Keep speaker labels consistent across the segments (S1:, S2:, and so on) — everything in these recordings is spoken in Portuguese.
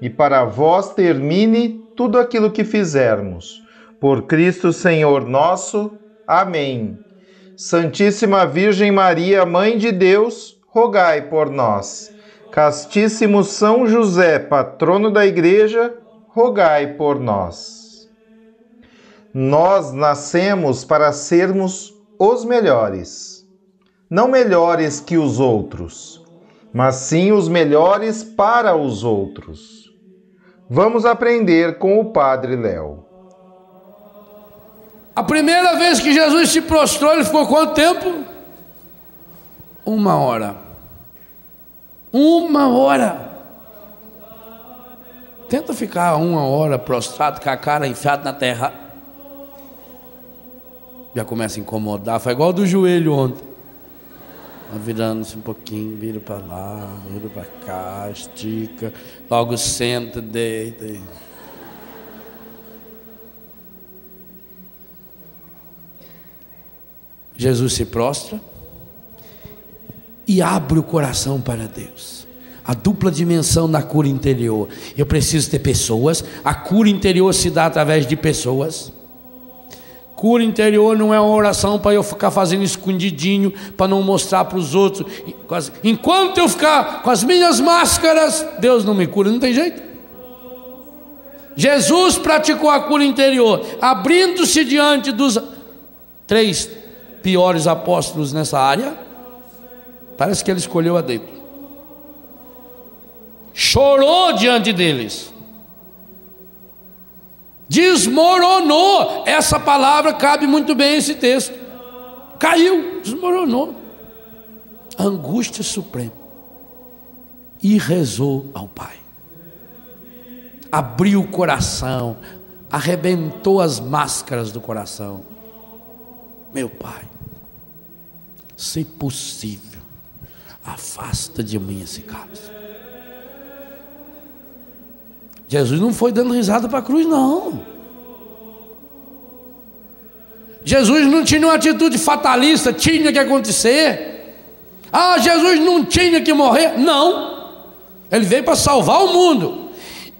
S1: e para vós termine tudo aquilo que fizermos. Por Cristo Senhor nosso. Amém. Santíssima Virgem Maria, Mãe de Deus, rogai por nós. Castíssimo São José, patrono da Igreja, rogai por nós. Nós nascemos para sermos os melhores. Não melhores que os outros, mas sim os melhores para os outros. Vamos aprender com o Padre Léo.
S2: A primeira vez que Jesus se prostrou, ele ficou quanto tempo? Uma hora. Uma hora. Tenta ficar uma hora prostrado, com a cara enfiada na terra. Já começa a incomodar. Foi igual do joelho ontem. Virando-se um pouquinho, vira para lá, vira para cá, estica, logo senta, deita. Jesus se prostra e abre o coração para Deus. A dupla dimensão da cura interior. Eu preciso ter pessoas, a cura interior se dá através de pessoas. Cura interior não é uma oração para eu ficar fazendo escondidinho, para não mostrar para os outros. Enquanto eu ficar com as minhas máscaras, Deus não me cura, não tem jeito. Jesus praticou a cura interior, abrindo-se diante dos três piores apóstolos nessa área. Parece que ele escolheu a dedo. Chorou diante deles Desmoronou. Essa palavra cabe muito bem esse texto. Caiu, desmoronou. Angústia suprema. E rezou ao Pai. Abriu o coração, arrebentou as máscaras do coração. Meu Pai, se possível, afasta de mim esse cálice. Jesus não foi dando risada para a cruz, não. Jesus não tinha uma atitude fatalista, tinha que acontecer. Ah, Jesus não tinha que morrer. Não. Ele veio para salvar o mundo.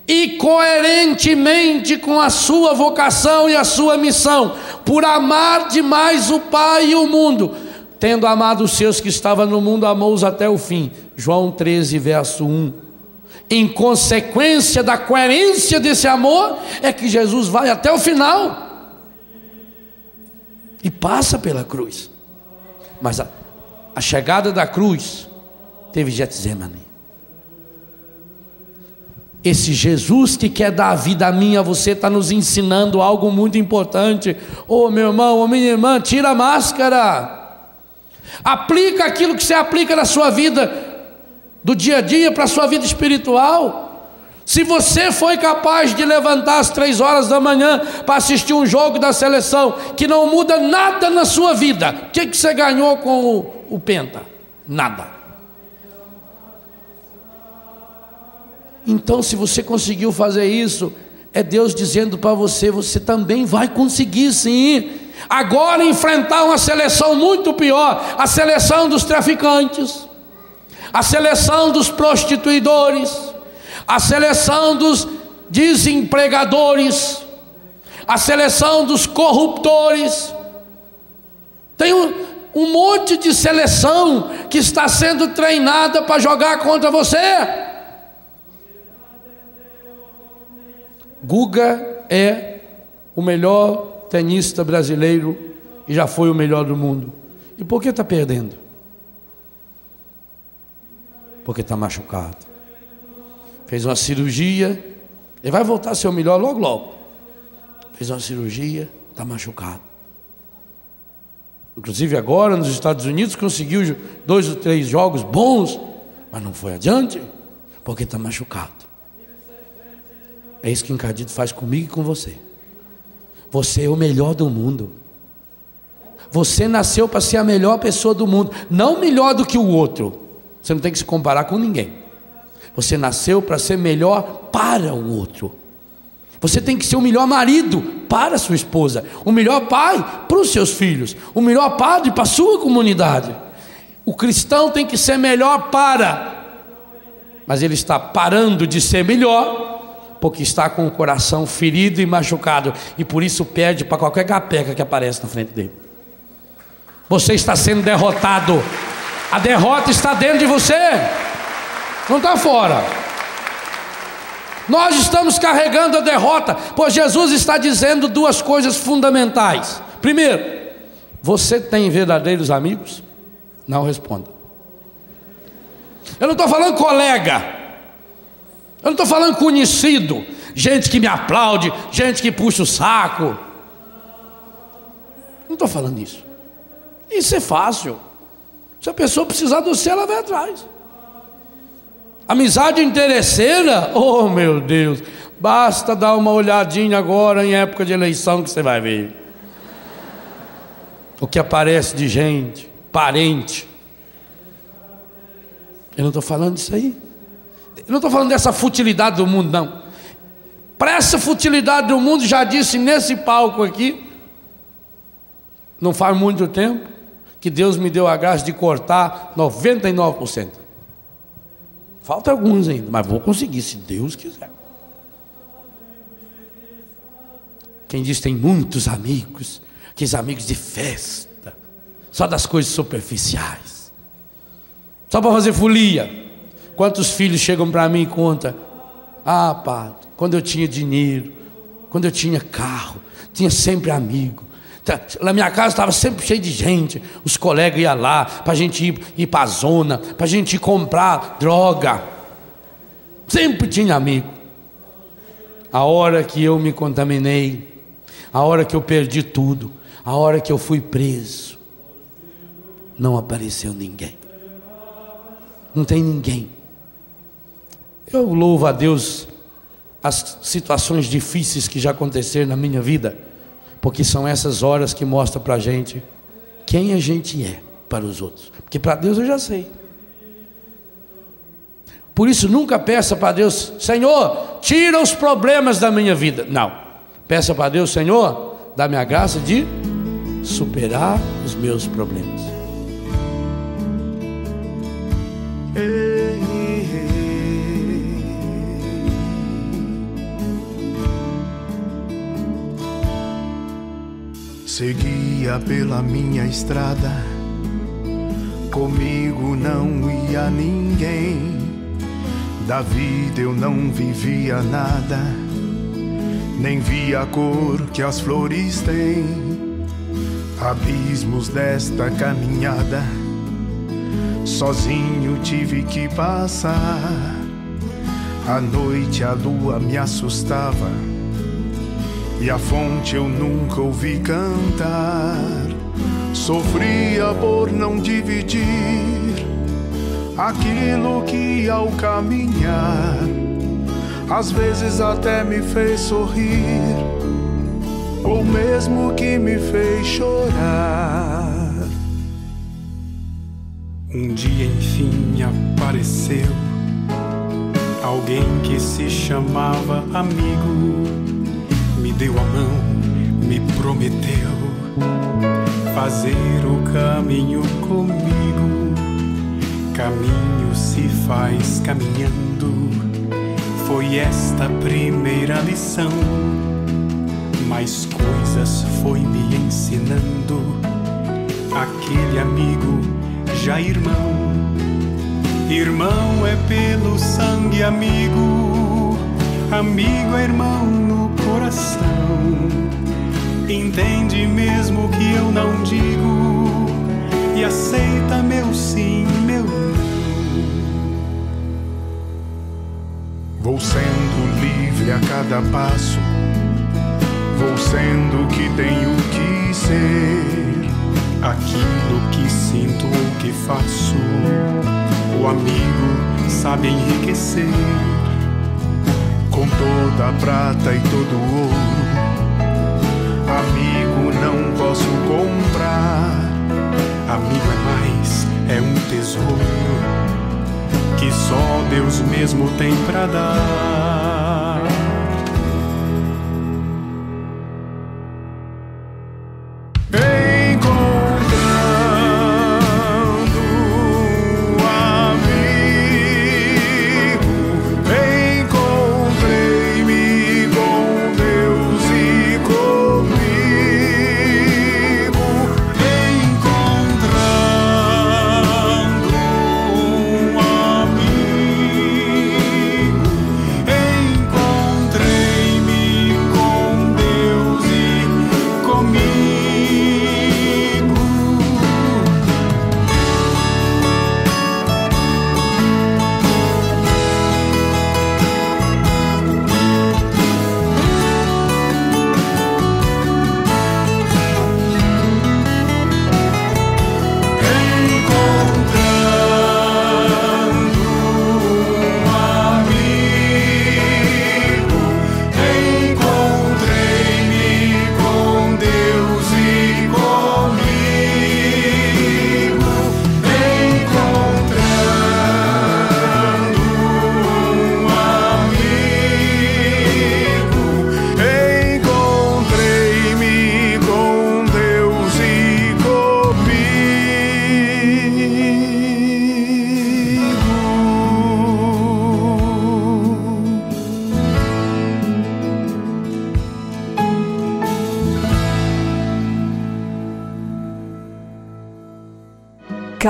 S2: E coerentemente com a sua vocação e a sua missão, por amar demais o Pai e o mundo, tendo amado os seus que estavam no mundo, amou-os até o fim. João 13, verso 1 em consequência da coerência desse amor, é que Jesus vai até o final e passa pela cruz. Mas a, a chegada da cruz teve Getsemane. Esse Jesus que quer dar a vida a mim e a você está nos ensinando algo muito importante. Ô oh, meu irmão, ô oh, minha irmã, tira a máscara. Aplica aquilo que você aplica na sua vida do dia a dia para a sua vida espiritual. Se você foi capaz de levantar às três horas da manhã para assistir um jogo da seleção que não muda nada na sua vida, o que, que você ganhou com o, o Penta? Nada. Então, se você conseguiu fazer isso, é Deus dizendo para você: você também vai conseguir sim. Agora enfrentar uma seleção muito pior a seleção dos traficantes a seleção dos prostituidores, a seleção dos desempregadores, a seleção dos corruptores. Tem um, um monte de seleção que está sendo treinada para jogar contra você. Guga é o melhor tenista brasileiro e já foi o melhor do mundo. E por que está perdendo? Porque está machucado. Fez uma cirurgia, ele vai voltar a ser o melhor logo, logo. Fez uma cirurgia, está machucado. Inclusive agora nos Estados Unidos conseguiu dois ou três jogos bons, mas não foi adiante, porque está machucado. É isso que Encadido faz comigo e com você. Você é o melhor do mundo. Você nasceu para ser a melhor pessoa do mundo, não melhor do que o outro. Você não tem que se comparar com ninguém. Você nasceu para ser melhor para o outro. Você tem que ser o melhor marido para sua esposa, o melhor pai para os seus filhos, o melhor padre para a sua comunidade. O cristão tem que ser melhor para, mas ele está parando de ser melhor porque está com o coração ferido e machucado e por isso perde para qualquer capeca que aparece na frente dele. Você está sendo derrotado. A derrota está dentro de você, não está fora. Nós estamos carregando a derrota, pois Jesus está dizendo duas coisas fundamentais. Primeiro, você tem verdadeiros amigos? Não responda. Eu não estou falando colega, eu não estou falando conhecido, gente que me aplaude, gente que puxa o saco. Não estou falando isso. Isso é fácil. Se a pessoa precisar de você, ela vai atrás. Amizade interesseira, oh meu Deus, basta dar uma olhadinha agora em época de eleição que você vai ver. O que aparece de gente, parente. Eu não estou falando disso aí. Eu não estou falando dessa futilidade do mundo, não. Para essa futilidade do mundo, já disse nesse palco aqui, não faz muito tempo, que Deus me deu a graça de cortar 99%. Falta alguns ainda, mas vou conseguir, se Deus quiser. Quem diz tem muitos amigos, aqueles amigos de festa, só das coisas superficiais, só para fazer folia. Quantos filhos chegam para mim e contam? Ah, padre, quando eu tinha dinheiro, quando eu tinha carro, tinha sempre amigo, na minha casa estava sempre cheio de gente. Os colegas iam lá para a gente ir, ir para a zona, para a gente ir comprar droga. Sempre tinha amigo. A hora que eu me contaminei, a hora que eu perdi tudo, a hora que eu fui preso, não apareceu ninguém. Não tem ninguém. Eu louvo a Deus as situações difíceis que já aconteceram na minha vida porque são essas horas que mostram para a gente quem a gente é para os outros. Porque para Deus eu já sei. Por isso nunca peça para Deus, Senhor, tira os problemas da minha vida. Não. Peça para Deus, Senhor, dá-me a graça de superar os meus problemas.
S3: Seguia pela minha estrada, comigo não ia ninguém. Da vida eu não vivia nada, nem via a cor que as flores têm. Abismos desta caminhada, sozinho tive que passar. À noite a lua me assustava e a fonte eu nunca ouvi cantar. Sofria por não dividir aquilo que ao caminhar, às vezes até me fez sorrir, ou mesmo que me fez chorar. Um dia enfim apareceu alguém que se chamava amigo deu a mão, me prometeu fazer o caminho comigo. Caminho se faz caminhando, foi esta primeira lição. Mais coisas foi me ensinando, aquele amigo já irmão. Irmão é pelo sangue amigo, amigo é irmão coração. entende mesmo que eu não digo e aceita meu sim, meu não. Vou sendo livre a cada passo, vou sendo o que tenho que ser, aquilo que sinto ou que faço. O amigo sabe enriquecer com toda a prata e todo o ouro. Amigo não posso comprar, amigo é mais, é um tesouro que só Deus mesmo tem pra dar.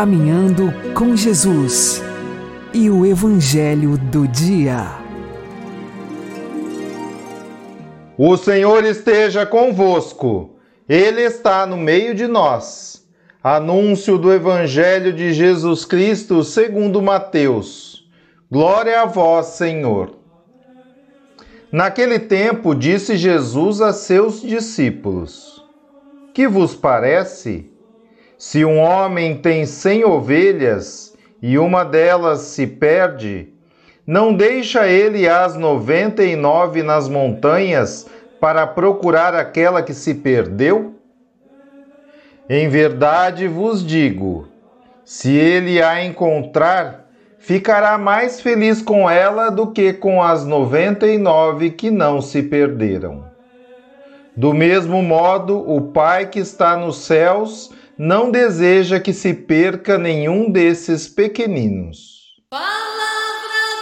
S4: Caminhando com Jesus e o Evangelho do Dia.
S1: O Senhor esteja convosco, Ele está no meio de nós. Anúncio do Evangelho de Jesus Cristo segundo Mateus. Glória a vós, Senhor. Naquele tempo disse Jesus a seus discípulos: Que vos parece? Se um homem tem cem ovelhas e uma delas se perde, não deixa ele as noventa e nove nas montanhas para procurar aquela que se perdeu? Em verdade vos digo: se ele a encontrar, ficará mais feliz com ela do que com as noventa e nove que não se perderam. Do mesmo modo, o Pai que está nos céus não deseja que se perca nenhum desses pequeninos.
S5: Palavra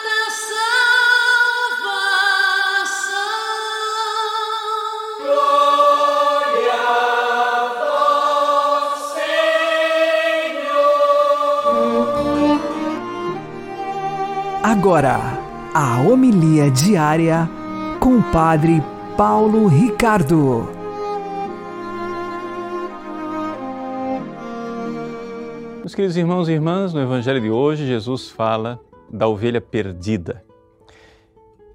S5: da salvação. Glória a vós, Senhor.
S4: Agora, a homilia diária com o Padre Paulo Ricardo.
S6: Meus queridos irmãos e irmãs, no Evangelho de hoje, Jesus fala da ovelha perdida.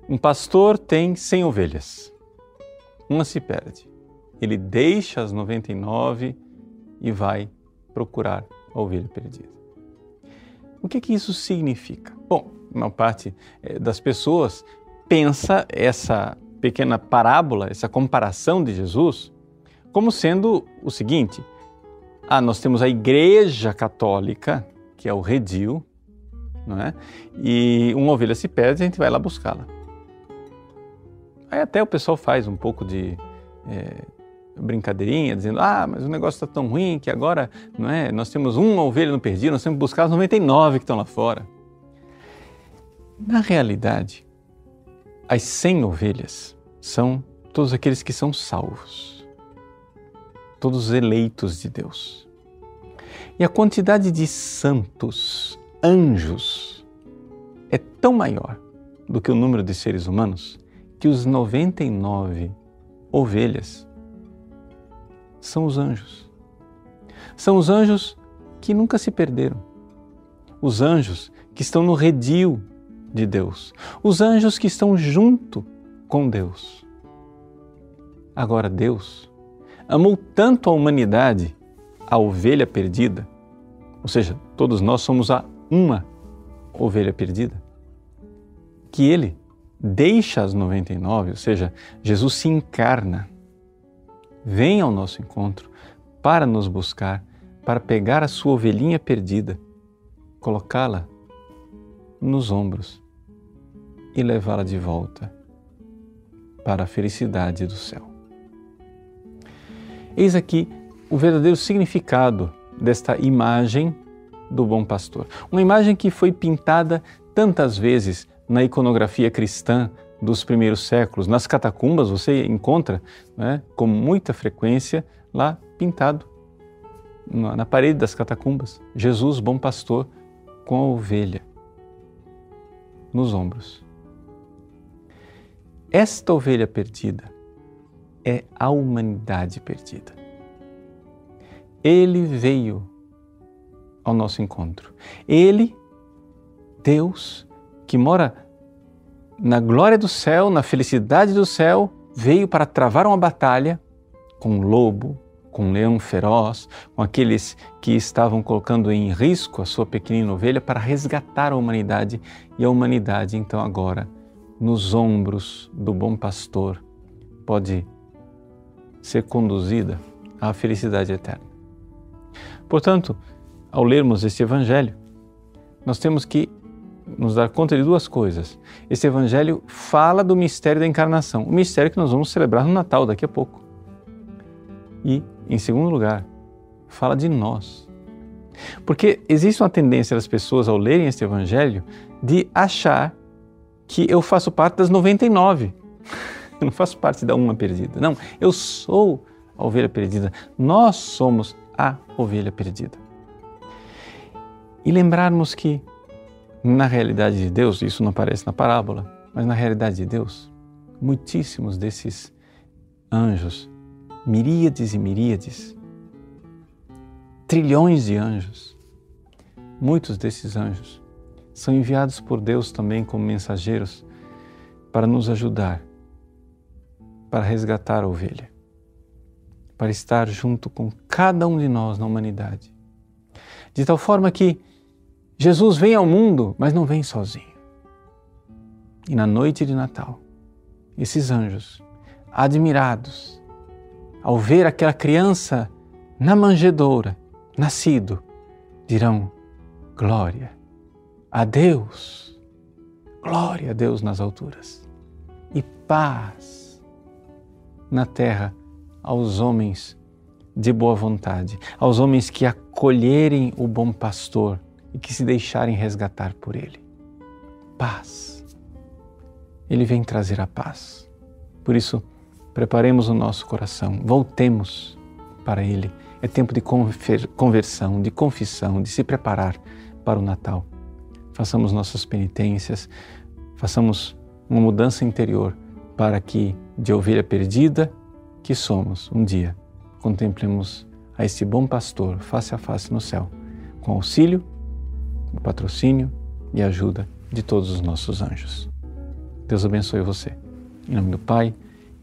S6: Um pastor tem 100 ovelhas. Uma se perde. Ele deixa as 99 e vai procurar a ovelha perdida. O que, que isso significa? Bom, uma parte eh, das pessoas pensa essa pequena parábola, essa comparação de Jesus, como sendo o seguinte: ah, nós temos a Igreja Católica, que é o redil, não é? E uma ovelha se perde, a gente vai lá buscá-la. Aí até o pessoal faz um pouco de é, brincadeirinha, dizendo: ah, mas o negócio está tão ruim que agora, não é? Nós temos uma ovelha no perdido, nós temos que buscar as 99 que estão lá fora. Na realidade, as 100 ovelhas são todos aqueles que são salvos, todos os eleitos de Deus. E a quantidade de santos, anjos, é tão maior do que o número de seres humanos que os 99 ovelhas são os anjos. São os anjos que nunca se perderam. Os anjos que estão no redil de Deus. Os anjos que estão junto com Deus. Agora, Deus amou tanto a humanidade, a ovelha perdida, ou seja, todos nós somos a uma ovelha perdida, que Ele deixa as 99, ou seja, Jesus se encarna, vem ao nosso encontro para nos buscar, para pegar a sua ovelhinha perdida, colocá-la nos ombros e levá-la de volta para a felicidade do céu. Eis aqui o verdadeiro significado desta imagem do bom pastor. Uma imagem que foi pintada tantas vezes na iconografia cristã dos primeiros séculos. Nas catacumbas você encontra né, com muita frequência lá pintado na parede das catacumbas Jesus, bom pastor, com a ovelha nos ombros. Esta ovelha perdida é a humanidade perdida. Ele veio ao nosso encontro. Ele, Deus, que mora na glória do céu, na felicidade do céu, veio para travar uma batalha com um lobo, com um leão feroz, com aqueles que estavam colocando em risco a sua pequenina ovelha para resgatar a humanidade e a humanidade então agora nos ombros do bom pastor pode ser conduzida à felicidade eterna. Portanto, ao lermos este evangelho, nós temos que nos dar conta de duas coisas. Este evangelho fala do mistério da encarnação, o mistério que nós vamos celebrar no Natal daqui a pouco. E, em segundo lugar, fala de nós. Porque existe uma tendência das pessoas ao lerem este evangelho de achar que eu faço parte das 99. Eu não faço parte da uma perdida. Não, eu sou a ovelha perdida. Nós somos a ovelha perdida. E lembrarmos que na realidade de Deus, isso não aparece na parábola, mas na realidade de Deus, muitíssimos desses anjos, miríades e miríades, trilhões de anjos, muitos desses anjos são enviados por Deus também como mensageiros para nos ajudar, para resgatar a ovelha, para estar junto com cada um de nós na humanidade. De tal forma que Jesus vem ao mundo, mas não vem sozinho. E na noite de Natal, esses anjos, admirados, ao ver aquela criança na manjedoura, nascido, dirão: Glória a Deus, glória a Deus nas alturas e paz na terra aos homens de boa vontade, aos homens que acolherem o bom pastor e que se deixarem resgatar por Ele. Paz. Ele vem trazer a paz. Por isso, preparemos o nosso coração, voltemos para Ele. É tempo de conversão, de confissão, de se preparar para o Natal. Façamos nossas penitências, façamos uma mudança interior para que, de ovelha perdida que somos, um dia contemplemos a este bom pastor face a face no céu, com auxílio patrocínio e ajuda de todos os nossos anjos. Deus abençoe você. Em nome do Pai,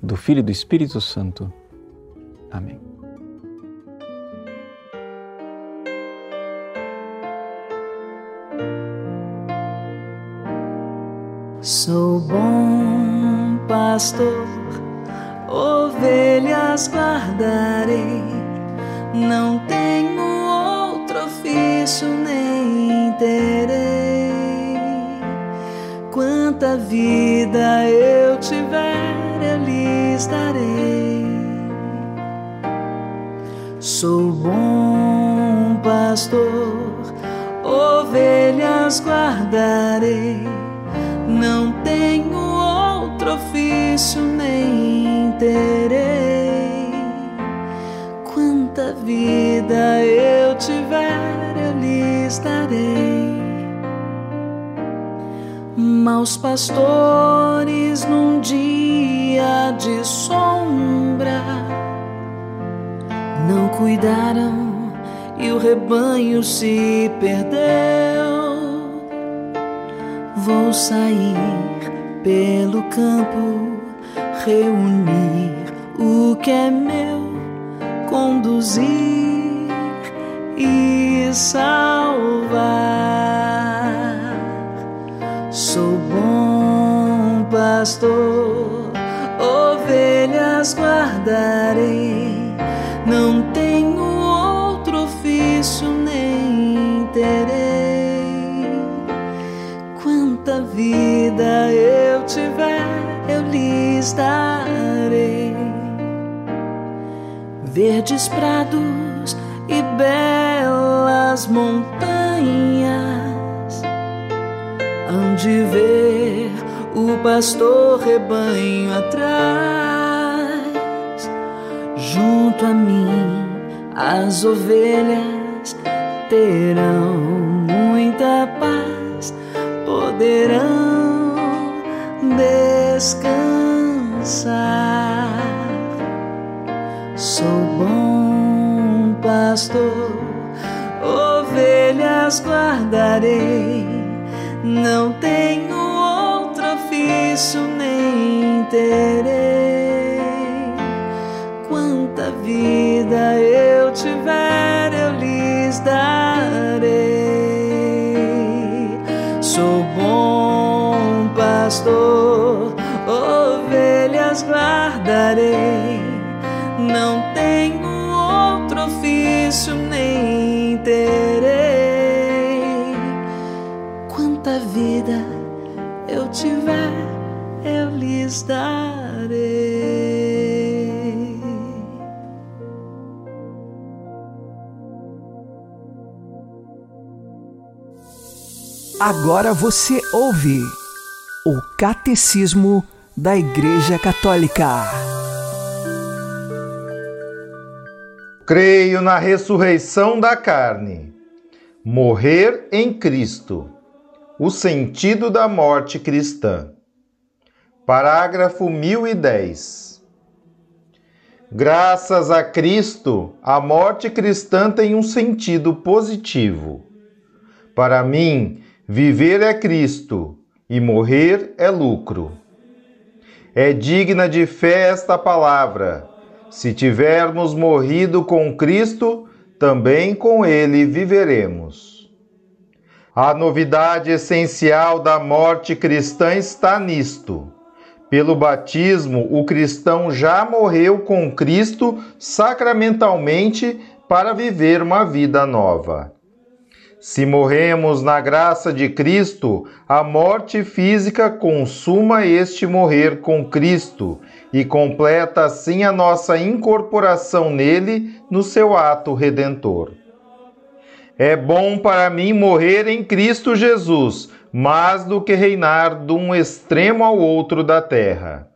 S6: do Filho e do Espírito Santo. Amém.
S7: Sou bom pastor, ovelhas guardarei, não tenho outro ofício nem terei. Quanta vida eu tiver, eu lhes darei. Sou bom pastor, ovelhas guardarei, ofício nem terei. Quanta vida eu tiver, eu lhes darei. Maus pastores num dia de sombra cuidaram e o rebanho se perdeu. Vou sair pelo campo, reunir o que é meu, conduzir e salvar. Sou bom pastor, ovelhas guardarei, não tenho outro ofício nem terei. Quanta vida eu tiver, lhes darei. Verdes prados e belas montanhas, hão de ver o pastor rebanho atrás, junto a mim as ovelhas terão muita paz, poderão descansar. Sou bom pastor, ovelhas guardarei, não tenho outro ofício nem terei. Guardarei, não tenho outro ofício nem terei. Quanta vida eu tiver, eu lhes darei.
S4: Agora você ouve o Catecismo da Igreja Católica.
S1: Creio na ressurreição da carne. Morrer em Cristo. O sentido da morte cristã. Parágrafo 1010. Graças a Cristo, a morte cristã tem um sentido positivo. Para mim, viver é Cristo e morrer é lucro. É digna de fé esta palavra. Se tivermos morrido com Cristo, também com Ele viveremos. A novidade essencial da morte cristã está nisto. Pelo batismo, o cristão já morreu com Cristo sacramentalmente para viver uma vida nova. Se morremos na graça de Cristo, a morte física consuma este morrer com Cristo e completa assim a nossa incorporação nele no seu ato redentor. É bom para mim morrer em Cristo Jesus, mais do que reinar de um extremo ao outro da terra.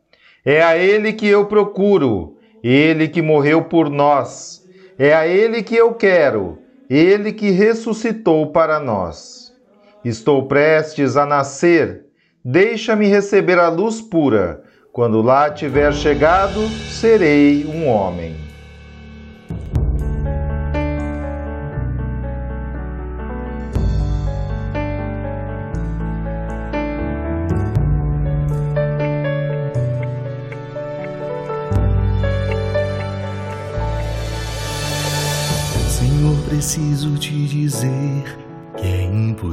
S1: É a Ele que eu procuro, Ele que morreu por nós. É a Ele que eu quero, Ele que ressuscitou para nós. Estou prestes a nascer, deixa-me receber a luz pura. Quando lá tiver chegado, serei um homem.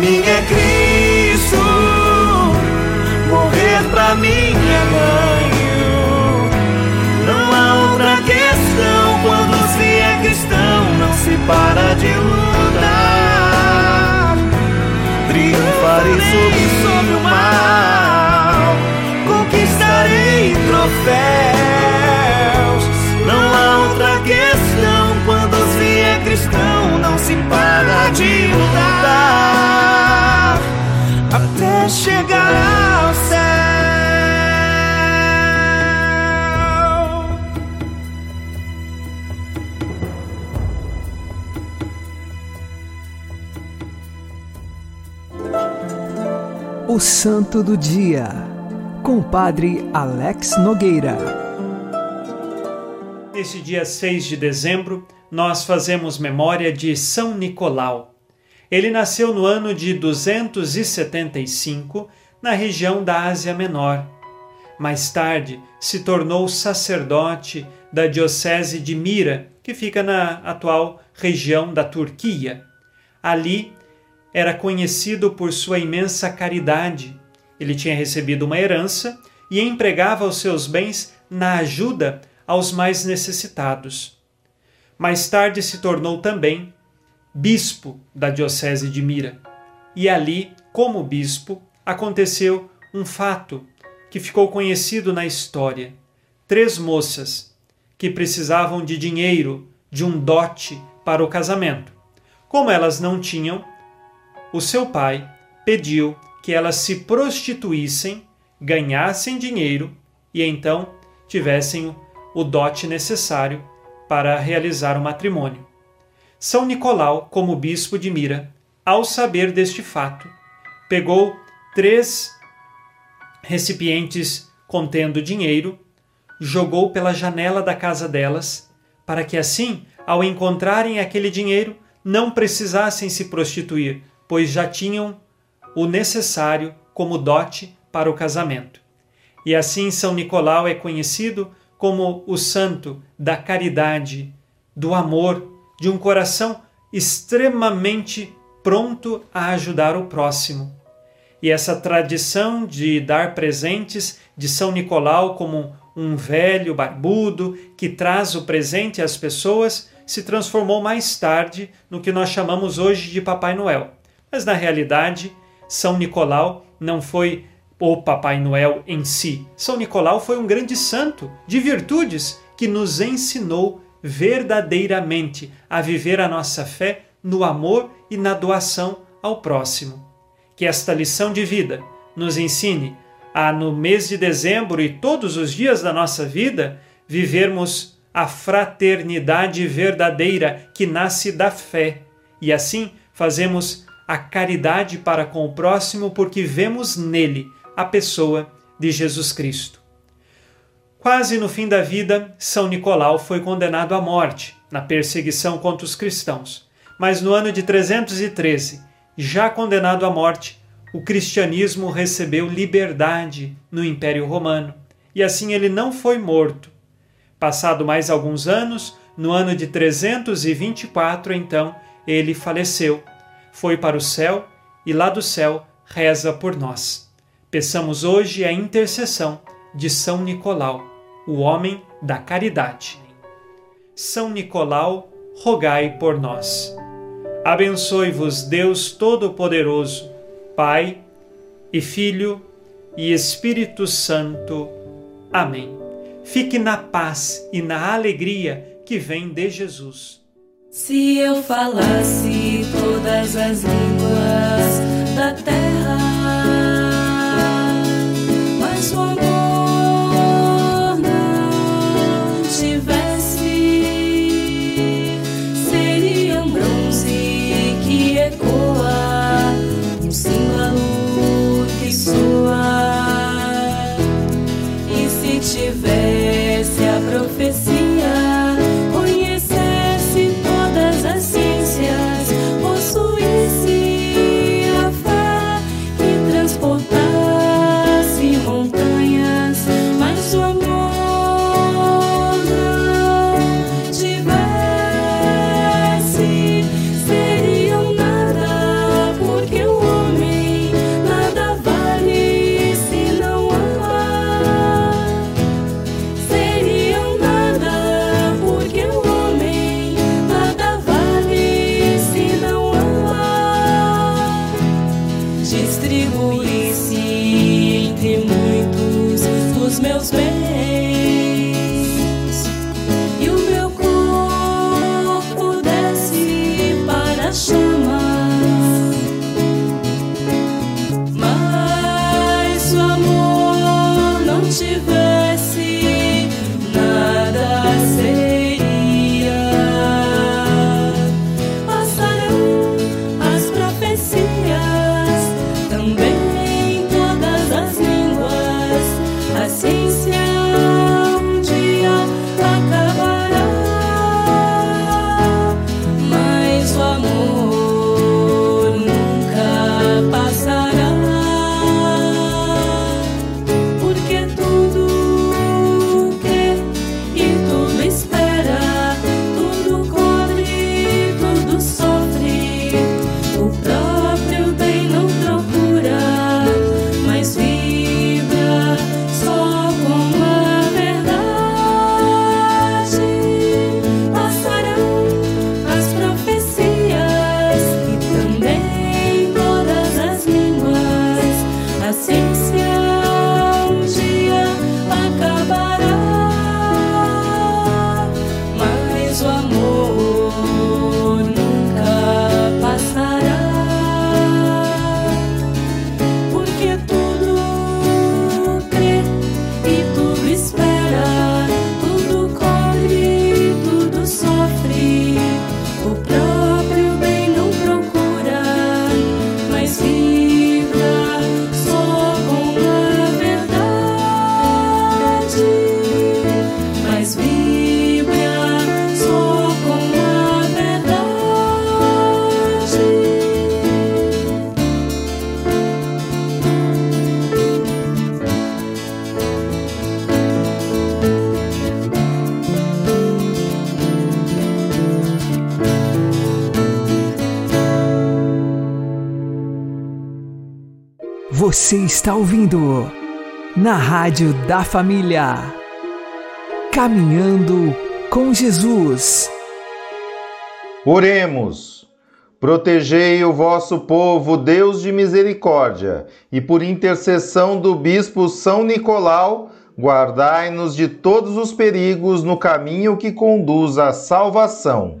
S8: Mim é Cristo, morrer pra mim é ganho. Não há outra questão quando se é cristão, não se para de lutar. Triunfarei sobre,
S9: sobre o mal, conquistarei troféus.
S8: Chegar ao céu.
S4: O Santo do Dia, com o Padre Alex Nogueira.
S10: Neste dia 6 de dezembro, nós fazemos memória de São Nicolau. Ele nasceu no ano de 275, na região da Ásia Menor. Mais tarde, se tornou sacerdote da Diocese de Mira, que fica na atual região da Turquia. Ali, era conhecido por sua imensa caridade. Ele tinha recebido uma herança e empregava os seus bens na ajuda aos mais necessitados. Mais tarde se tornou também bispo da Diocese de Mira. E ali, como bispo, aconteceu um fato que ficou conhecido na história. Três moças que precisavam de dinheiro, de um dote para o casamento. Como elas não tinham, o seu pai pediu que elas se prostituíssem, ganhassem dinheiro e então tivessem o dote necessário para realizar o matrimônio. São Nicolau, como bispo de Mira, ao saber deste fato, pegou três recipientes contendo dinheiro, jogou pela janela da casa delas para que assim, ao encontrarem aquele dinheiro, não precisassem se prostituir, pois já tinham o necessário como dote para o casamento. E assim São Nicolau é conhecido como o santo da caridade, do amor, de um coração extremamente pronto a ajudar o próximo. E essa tradição de dar presentes de São Nicolau como um velho barbudo que traz o presente às pessoas se transformou mais tarde no que nós chamamos hoje de Papai Noel. Mas na realidade, São Nicolau não foi o Papai Noel em si. São Nicolau foi um grande santo de virtudes que nos ensinou verdadeiramente a viver a nossa fé no amor e na doação ao próximo. Que esta lição de vida nos ensine a, no mês de dezembro e todos os dias da nossa vida, vivermos a fraternidade verdadeira que nasce da fé e assim fazemos a caridade para com o próximo porque vemos nele a pessoa de Jesus Cristo. Quase no fim da vida, São Nicolau foi condenado à morte na perseguição contra os cristãos. Mas no ano de 313, já condenado à morte, o cristianismo recebeu liberdade no Império Romano e assim ele não foi morto. Passado mais alguns anos, no ano de 324, então, ele faleceu. Foi para o céu e lá do céu reza por nós. Peçamos hoje a intercessão de São Nicolau, o homem da caridade. São Nicolau, rogai por nós. Abençoe-vos Deus Todo-Poderoso, Pai e Filho e Espírito Santo. Amém. Fique na paz e na alegria que vem de Jesus.
S11: Se eu falasse todas as línguas da terra,
S4: Você está ouvindo na Rádio da Família. Caminhando com Jesus.
S1: Oremos. Protegei o vosso povo, Deus de misericórdia, e por intercessão do bispo São Nicolau, guardai-nos de todos os perigos no caminho que conduz à salvação.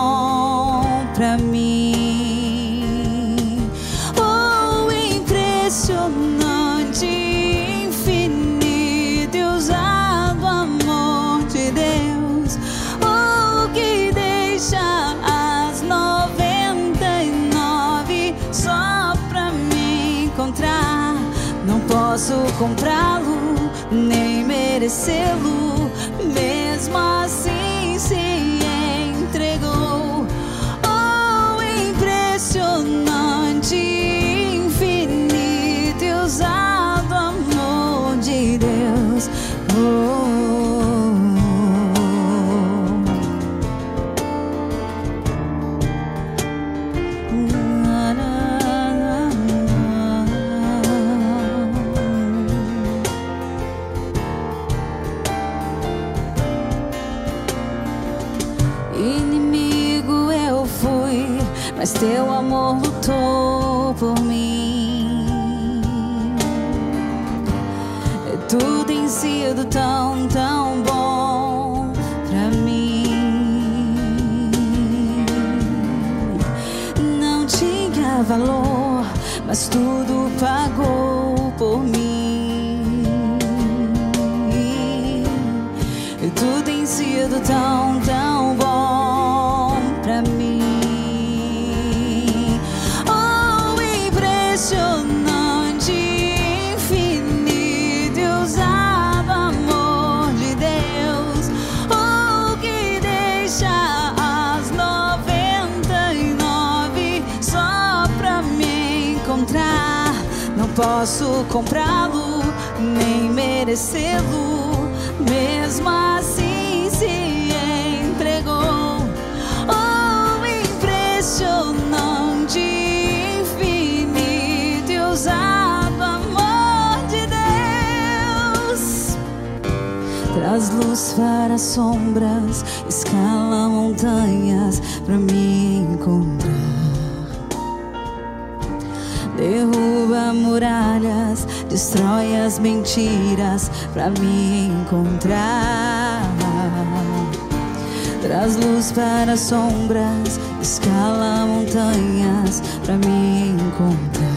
S12: pra mim. Oh, impressionante, infinito e ousado amor de Deus. Oh, que deixa as noventa e nove só pra me encontrar. Não posso comprá-lo, nem merecê-lo, lutou por mim. Tudo tem sido tão, tão bom pra mim. Não tinha valor, mas tudo pagou posso comprá-lo, nem merecê-lo. Mesmo assim se entregou. Oh, impressionante, infinito e ousado amor de Deus. Traz luz para as sombras, escala montanhas pra me encontrar. Muralhas, destrói as mentiras pra me encontrar. Traz luz para as sombras, escala montanhas pra me encontrar.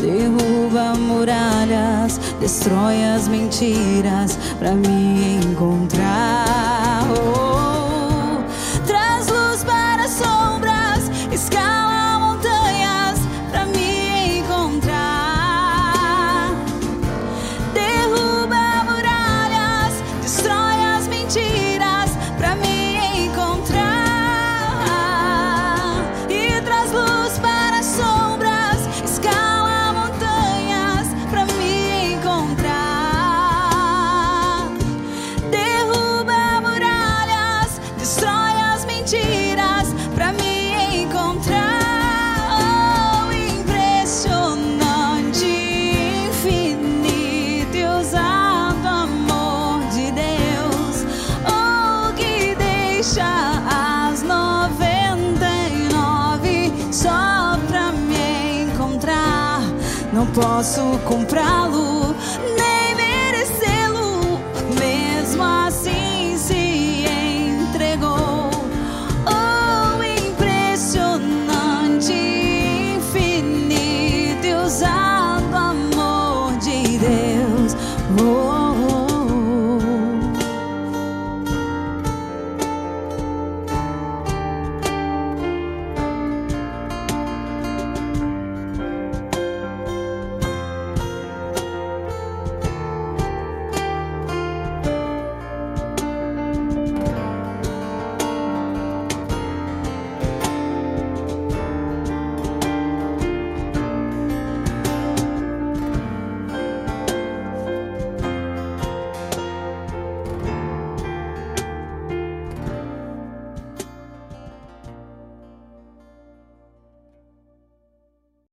S12: Derruba muralhas, destrói as mentiras pra me encontrar. Oh, posso comprá-lo.